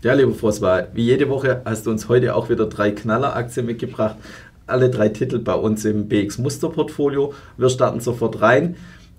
Ja, lieber François, wie jede Woche hast du uns heute auch wieder drei Knalleraktien mitgebracht. Alle drei Titel bei uns im BX Muster Portfolio. Wir starten sofort rein.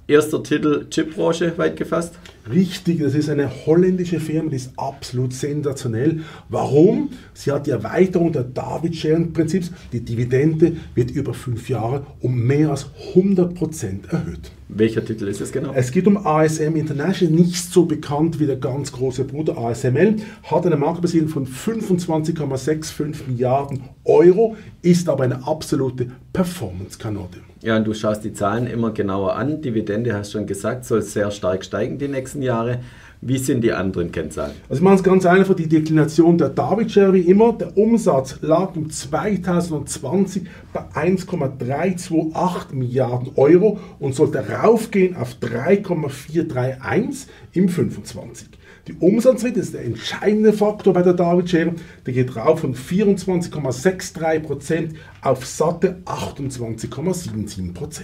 Erster Titel Chipbranche weit gefasst. Richtig, das ist eine holländische Firma, die ist absolut sensationell. Warum? Sie hat die Erweiterung der David-Share-Prinzips. Die Dividende wird über fünf Jahre um mehr als 100% erhöht. Welcher Titel ist es genau? Es geht um ASM International, nicht so bekannt wie der ganz große Bruder ASML, hat eine Marktbesiedlung von 25,65 Milliarden Euro, ist aber eine absolute Performance-Kanone. Ja, und du schaust die Zahlen immer genauer an. Dividende, hast du schon gesagt, soll sehr stark steigen die nächsten Jahre. Wie sind die anderen Kennzahlen? Also machen es ganz einfach, die Deklination der David Share wie immer. Der Umsatz lag im 2020 bei 1,328 Milliarden Euro und sollte raufgehen auf 3,431 im 25. Die Umsatzrate ist der entscheidende Faktor bei der David Share. Der geht rauf von 24,63% auf satte 28,77%.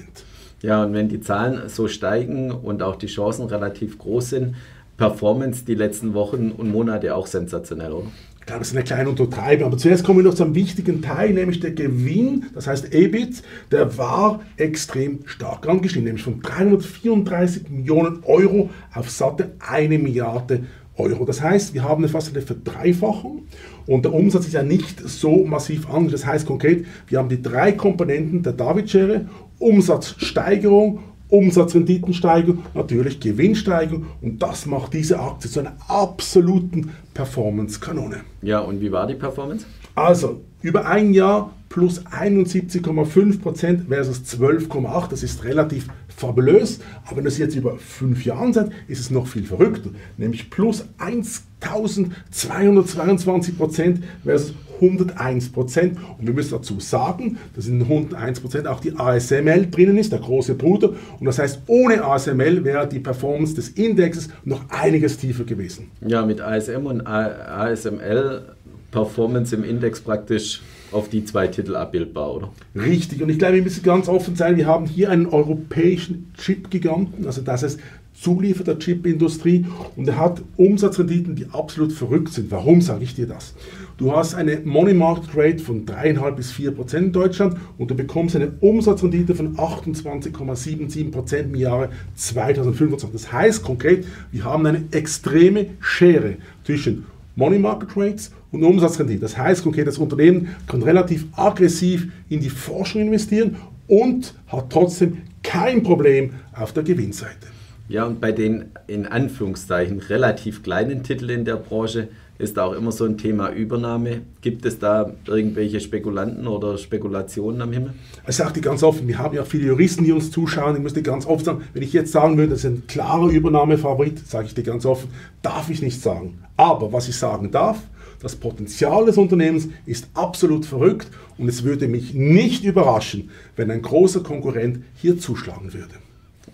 Ja, und wenn die Zahlen so steigen und auch die Chancen relativ groß sind, Performance die letzten Wochen und Monate auch sensationell, oder? Ich glaube, es ist eine kleine Untertreibung. Aber zuerst kommen wir noch zum wichtigen Teil, nämlich der Gewinn, das heißt EBIT, der war extrem stark angestiegen, nämlich von 334 Millionen Euro auf satte 1 Milliarde Euro. Das heißt, wir haben fast eine Verdreifachung und der Umsatz ist ja nicht so massiv anders. Das heißt konkret, wir haben die drei Komponenten der David-Schere, Umsatzsteigerung, Umsatzrenditensteigerung, natürlich Gewinnsteigerung und das macht diese Aktie zu einer absoluten Performance-Kanone. Ja, und wie war die Performance? Also, über ein Jahr plus 71,5% versus 12,8%, das ist relativ fabulös, aber wenn es jetzt über fünf Jahren seid, ist es noch viel verrückter, nämlich plus 1222% versus 101 Prozent. Und wir müssen dazu sagen, dass in 101 Prozent auch die ASML drinnen ist, der große Bruder. Und das heißt, ohne ASML wäre die Performance des Indexes noch einiges tiefer gewesen. Ja, mit ASM und ASML Performance im Index praktisch auf die zwei Titel abbildbar, oder? Richtig, und ich glaube, wir müssen ganz offen sein, wir haben hier einen europäischen Chip-Giganten, also das heißt Zuliefer der Chipindustrie und er hat Umsatzrenditen, die absolut verrückt sind. Warum sage ich dir das? Du hast eine Money Market Rate von 3,5 bis 4 Prozent in Deutschland und du bekommst eine Umsatzrendite von 28,77 Prozent im Jahre 2025. Das heißt konkret, wir haben eine extreme Schere zwischen Money Market Rates und Umsatzrendite. Das heißt konkret, das Unternehmen kann relativ aggressiv in die Forschung investieren und hat trotzdem kein Problem auf der Gewinnseite. Ja, und bei den in Anführungszeichen relativ kleinen Titeln in der Branche ist auch immer so ein Thema Übernahme. Gibt es da irgendwelche Spekulanten oder Spekulationen am Himmel? Ich sage dir ganz offen, wir haben ja viele Juristen, die uns zuschauen. Ich muss dir ganz offen sagen, wenn ich jetzt sagen würde, das ist ein klarer Übernahmefavorit, sage ich dir ganz offen, darf ich nicht sagen. Aber was ich sagen darf, das Potenzial des Unternehmens ist absolut verrückt und es würde mich nicht überraschen, wenn ein großer Konkurrent hier zuschlagen würde.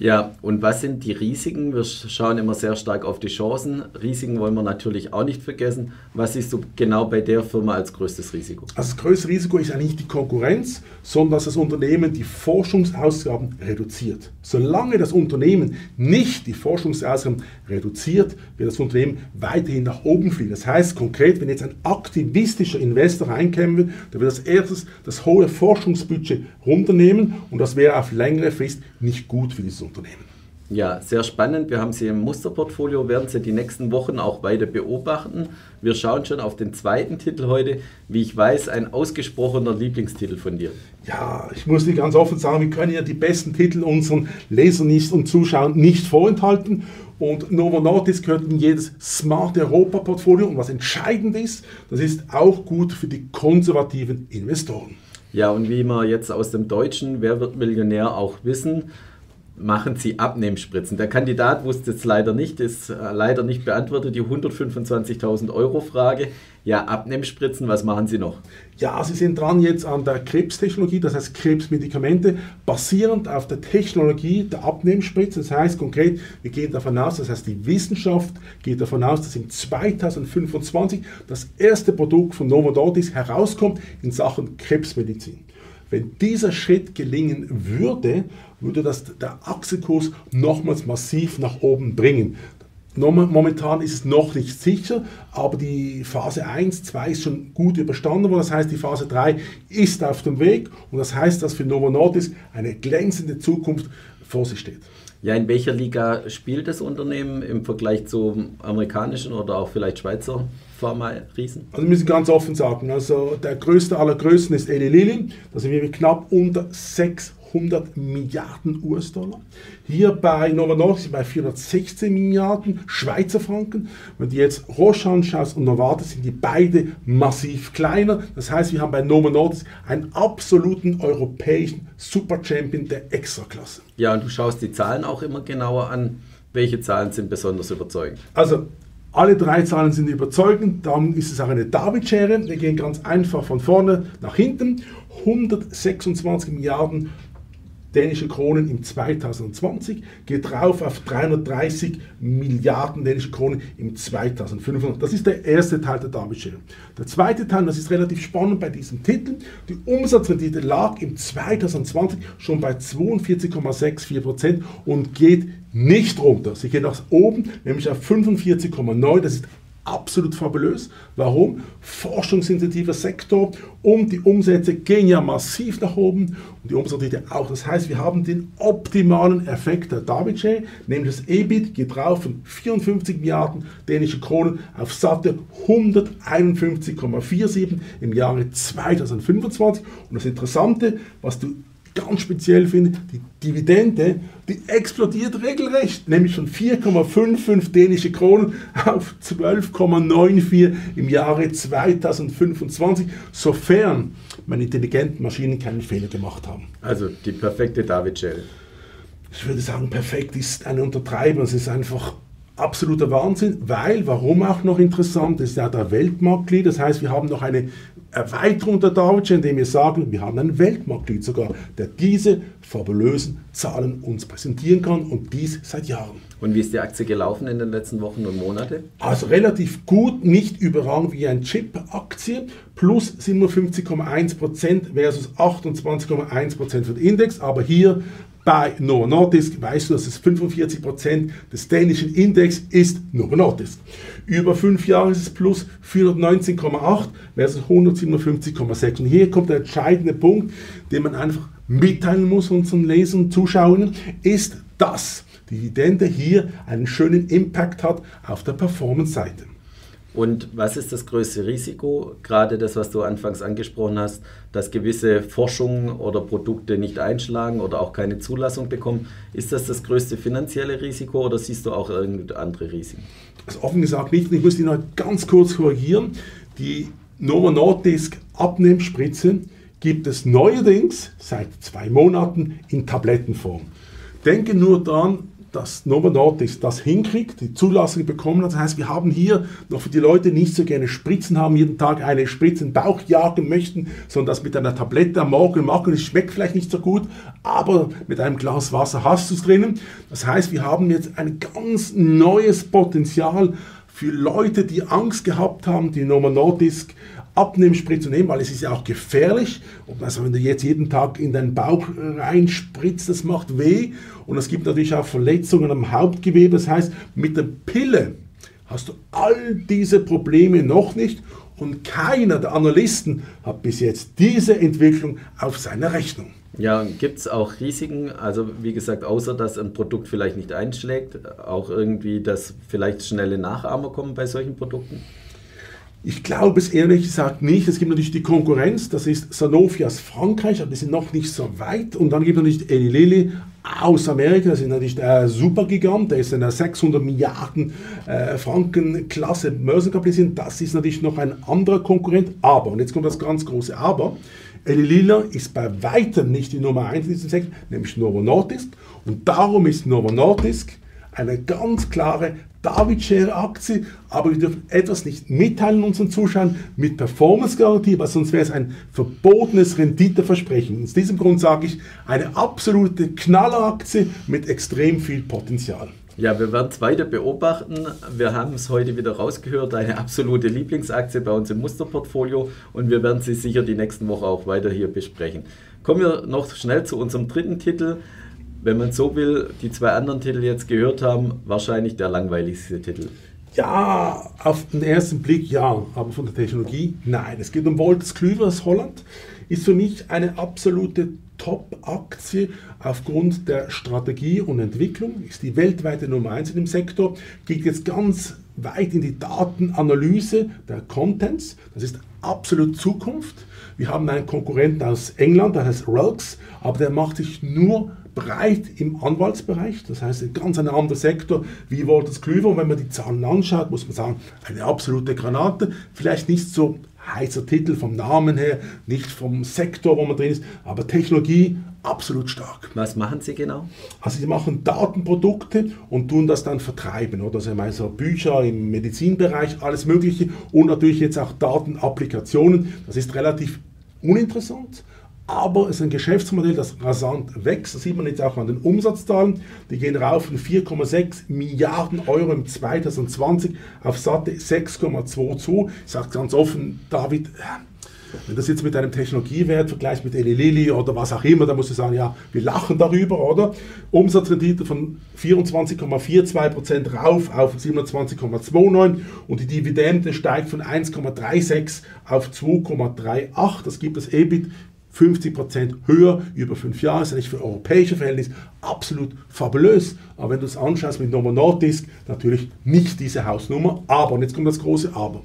Ja, und was sind die Risiken? Wir schauen immer sehr stark auf die Chancen. Risiken wollen wir natürlich auch nicht vergessen. Was siehst du genau bei der Firma als größtes Risiko? Also das größte Risiko ist eigentlich nicht die Konkurrenz, sondern dass das Unternehmen die Forschungsausgaben reduziert. Solange das Unternehmen nicht die Forschungsausgaben reduziert, wird das Unternehmen weiterhin nach oben fliegen. Das heißt konkret, wenn jetzt ein aktivistischer Investor reinkommen will, der wird als erstes das hohe Forschungsbudget runternehmen und das wäre auf längere Frist nicht gut für dieses Unternehmen. Unternehmen. Ja, sehr spannend. Wir haben Sie im Musterportfolio, werden Sie die nächsten Wochen auch weiter beobachten. Wir schauen schon auf den zweiten Titel heute. Wie ich weiß, ein ausgesprochener Lieblingstitel von dir. Ja, ich muss dir ganz offen sagen, wir können ja die besten Titel unseren Lesern und Zuschauern nicht vorenthalten. Und Novo Nordisk gehört in jedes Smart Europa Portfolio. Und was entscheidend ist, das ist auch gut für die konservativen Investoren. Ja, und wie wir jetzt aus dem Deutschen Wer wird Millionär auch wissen, machen Sie Abnehmspritzen? Der Kandidat wusste es leider nicht, ist äh, leider nicht beantwortet, die 125.000 Euro Frage. Ja, Abnehmspritzen, was machen Sie noch? Ja, Sie sind dran jetzt an der Krebstechnologie, das heißt Krebsmedikamente, basierend auf der Technologie der Abnehmspritze. Das heißt konkret, wir gehen davon aus, das heißt die Wissenschaft geht davon aus, dass im 2025 das erste Produkt von Novo herauskommt in Sachen Krebsmedizin. Wenn dieser Schritt gelingen würde, würde das der Aktiekurs nochmals massiv nach oben bringen. Momentan ist es noch nicht sicher, aber die Phase 1, 2 ist schon gut überstanden worden. Das heißt, die Phase 3 ist auf dem Weg und das heißt, dass für Novo Nordisk eine glänzende Zukunft vor sich steht. Ja, in welcher Liga spielt das Unternehmen im Vergleich zu amerikanischen oder auch vielleicht Schweizer Pharma-Riesen? Also wir müssen ganz offen sagen, also der größte aller Größten ist Eli Lilly, da sind wir knapp unter 600 100 Milliarden US-Dollar. Hier bei Novo Nordisk bei 416 Milliarden Schweizer Franken. Wenn du jetzt Roche anschaust und Novartis, sind die beide massiv kleiner. Das heißt, wir haben bei Novo Nordisk einen absoluten europäischen Super-Champion der Extraklasse. Ja, und du schaust die Zahlen auch immer genauer an. Welche Zahlen sind besonders überzeugend? Also alle drei Zahlen sind überzeugend, darum ist es auch eine David-Schere. Wir gehen ganz einfach von vorne nach hinten. 126 Milliarden dänische Kronen im 2020, geht drauf auf 330 Milliarden dänische Kronen im 2025. Das ist der erste Teil der Darbietschere. Der zweite Teil, das ist relativ spannend bei diesem Titel, die Umsatzrendite lag im 2020 schon bei 42,64% und geht nicht runter. Sie geht nach oben, nämlich auf 45,9. Das ist absolut fabulös. Warum? Forschungsintensiver Sektor und die Umsätze gehen ja massiv nach oben und die Umsatzrate auch. Das heißt, wir haben den optimalen Effekt der Davidshare, nämlich das EBIT geht drauf von 54 Milliarden dänische Kronen auf satte 151,47 im Jahre 2025. Und das Interessante, was du ganz speziell finde, die Dividende, die explodiert regelrecht, nämlich von 4,55 dänische Kronen auf 12,94 im Jahre 2025, sofern meine intelligenten Maschinen keinen Fehler gemacht haben. Also die perfekte David Shell. Ich würde sagen, perfekt ist eine Untertreibung. Es ist einfach absoluter Wahnsinn, weil, warum auch noch interessant, ist ja der Weltmarktlead. Das heißt, wir haben noch eine Erweiterung der Deutschen, indem wir sagen, wir haben einen Weltmarktlead sogar, der diese fabulösen Zahlen uns präsentieren kann und dies seit Jahren. Und wie ist die Aktie gelaufen in den letzten Wochen und Monaten? Also relativ gut, nicht überragend wie ein Chip-Aktie, plus 57,1% versus 28,1% für den Index, aber hier bei Novo Nordisk weißt du, dass es 45% des dänischen Index ist Novo Nordisk. Über fünf Jahre ist es plus 419,8 versus 157,6. Und hier kommt der entscheidende Punkt, den man einfach mitteilen muss unseren Lesern und Zuschauern, ist, dass die Dividende hier einen schönen Impact hat auf der Performance-Seite. Und was ist das größte Risiko? Gerade das, was du anfangs angesprochen hast, dass gewisse Forschungen oder Produkte nicht einschlagen oder auch keine Zulassung bekommen. Ist das das größte finanzielle Risiko oder siehst du auch irgendeine andere Risiken? Also offen gesagt nicht. Ich muss dich noch ganz kurz korrigieren. Die Novo Nordisk Abnehmspritze gibt es neuerdings seit zwei Monaten in Tablettenform. Denke nur daran, dass Novo Nordisk das hinkriegt, die Zulassung bekommen hat. Das heißt, wir haben hier noch für die Leute, die nicht so gerne Spritzen haben, jeden Tag eine Spritze in den Bauch jagen möchten, sondern das mit einer Tablette am Morgen machen. Es schmeckt vielleicht nicht so gut, aber mit einem Glas Wasser hast du es drinnen. Das heißt, wir haben jetzt ein ganz neues Potenzial für Leute, die Angst gehabt haben, die Novo Nordisk Abnehmspritze nehmen, weil es ist ja auch gefährlich. Und also wenn du jetzt jeden Tag in deinen Bauch reinspritzt, das macht weh. Und es gibt natürlich auch Verletzungen am Hauptgewebe. Das heißt, mit der Pille hast du all diese Probleme noch nicht. Und keiner der Analysten hat bis jetzt diese Entwicklung auf seiner Rechnung. Ja, gibt es auch Risiken? Also wie gesagt, außer dass ein Produkt vielleicht nicht einschlägt, auch irgendwie, dass vielleicht schnelle Nachahmer kommen bei solchen Produkten? Ich glaube es ehrlich gesagt nicht. Es gibt natürlich die Konkurrenz, das ist Sanofi aus Frankreich, aber die sind noch nicht so weit. Und dann gibt es natürlich Eli Lilly aus Amerika, das ist natürlich der Supergigant, der ist in der 600 Milliarden äh, Franken Klasse Börsenkapitalisierung. Das ist natürlich noch ein anderer Konkurrent. Aber, und jetzt kommt das ganz große Aber, Eli Lilly ist bei weitem nicht die Nummer 1 in diesem Sektor, nämlich Novo Nordisk. Und darum ist Novo Nordisk eine ganz klare David-Share-Aktie, aber wir dürfen etwas nicht mitteilen unseren Zuschauern mit Performance-Garantie, weil sonst wäre es ein verbotenes Renditeversprechen. Aus diesem Grund sage ich, eine absolute Knalleraktie mit extrem viel Potenzial. Ja, wir werden es weiter beobachten. Wir haben es heute wieder rausgehört, eine absolute Lieblingsaktie bei uns im Musterportfolio und wir werden sie sicher die nächsten Wochen auch weiter hier besprechen. Kommen wir noch schnell zu unserem dritten Titel. Wenn man so will, die zwei anderen Titel jetzt gehört haben, wahrscheinlich der langweiligste Titel. Ja, auf den ersten Blick ja, aber von der Technologie nein. Es geht um Wolters aus Holland. Ist für mich eine absolute Top-Aktie aufgrund der Strategie und Entwicklung. Ist die weltweite Nummer 1 in dem Sektor. Geht jetzt ganz weit in die Datenanalyse der Contents. Das ist absolut Zukunft. Wir haben einen Konkurrenten aus England, der heißt Rulks, aber der macht sich nur breit im Anwaltsbereich. Das heißt, ein ganz anderer Sektor wie Wolters Klüver. Und wenn man die Zahlen anschaut, muss man sagen, eine absolute Granate. Vielleicht nicht so heißer Titel vom Namen her, nicht vom Sektor, wo man drin ist, aber Technologie absolut stark. Was machen Sie genau? Also sie machen Datenprodukte und tun das dann vertreiben. Oder? Also so Bücher im Medizinbereich, alles Mögliche und natürlich jetzt auch Datenapplikationen. Das ist relativ uninteressant, aber es ist ein Geschäftsmodell, das rasant wächst. Das sieht man jetzt auch an den Umsatzzahlen. Die gehen rauf von 4,6 Milliarden Euro im 2020 auf satte 6,22. Ich sage ganz offen, David, wenn das jetzt mit einem Technologiewert vergleicht mit Eli Lilly oder was auch immer, dann muss ich sagen, ja, wir lachen darüber, oder? Umsatzrendite von 24,42% rauf auf 27,29% und die Dividende steigt von 1,36 auf 2,38. Das gibt das EBIT 50% höher über fünf Jahre, ist eigentlich für europäische Verhältnisse absolut fabulös. Aber wenn du es anschaust mit Novo Nordisk, natürlich nicht diese Hausnummer. Aber, und jetzt kommt das große Aber.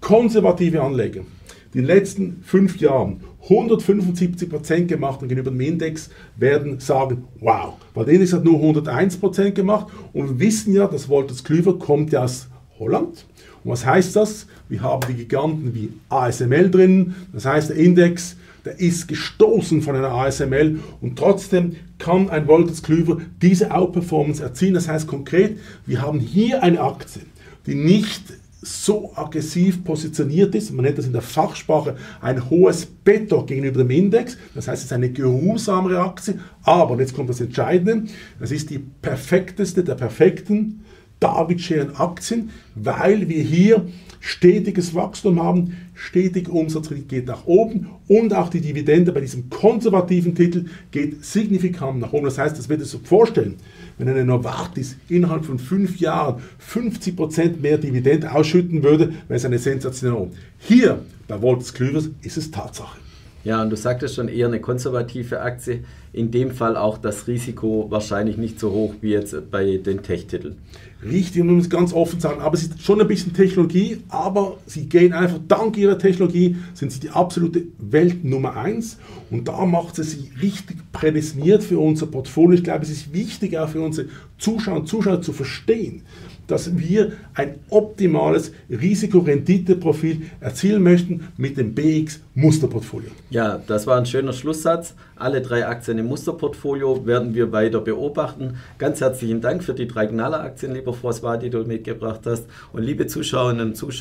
Konservative Anleger, in den letzten fünf Jahren 175% gemacht und gegenüber dem Index, werden sagen, wow, weil der Index hat nur 101% gemacht und wir wissen ja, dass Wolters Klüver kommt ja aus Holland. Und was heißt das? Wir haben die Giganten wie ASML drin, das heißt der Index der ist gestoßen von einer ASML und trotzdem kann ein Wolters Klüver diese Outperformance erzielen. Das heißt konkret, wir haben hier eine Aktie, die nicht so aggressiv positioniert ist, man nennt das in der Fachsprache ein hohes Beta gegenüber dem Index, das heißt es ist eine geruhsamere Aktie, aber, und jetzt kommt das Entscheidende, das ist die perfekteste der perfekten David-Scheren Aktien, weil wir hier stetiges Wachstum haben, stetig Umsatz geht nach oben und auch die Dividende bei diesem konservativen Titel geht signifikant nach oben. Das heißt, das wird es so vorstellen, wenn eine Novartis innerhalb von fünf Jahren 50% mehr Dividende ausschütten würde, wäre es eine Sensation. Hier bei Wolters Klüvers ist es Tatsache. Ja, und du sagtest schon eher eine konservative Aktie. In dem Fall auch das Risiko wahrscheinlich nicht so hoch wie jetzt bei den Tech-Titeln. Richtig, um es ganz offen sagen, aber es ist schon ein bisschen Technologie, aber sie gehen einfach, dank ihrer Technologie sind sie die absolute Welt Nummer eins und da macht sie sie richtig prädestiniert für unser Portfolio. Ich glaube, es ist wichtig auch für unsere Zuschauer und Zuschauer zu verstehen, dass wir ein optimales Risikorenditeprofil erzielen möchten mit dem BX Musterportfolio. Ja, das war ein schöner Schlusssatz. Alle drei Aktien im Musterportfolio werden wir weiter beobachten. Ganz herzlichen Dank für die drei Knaller-Aktien, lieber François, die du mitgebracht hast. Und liebe Zuschauerinnen und Zuschauer,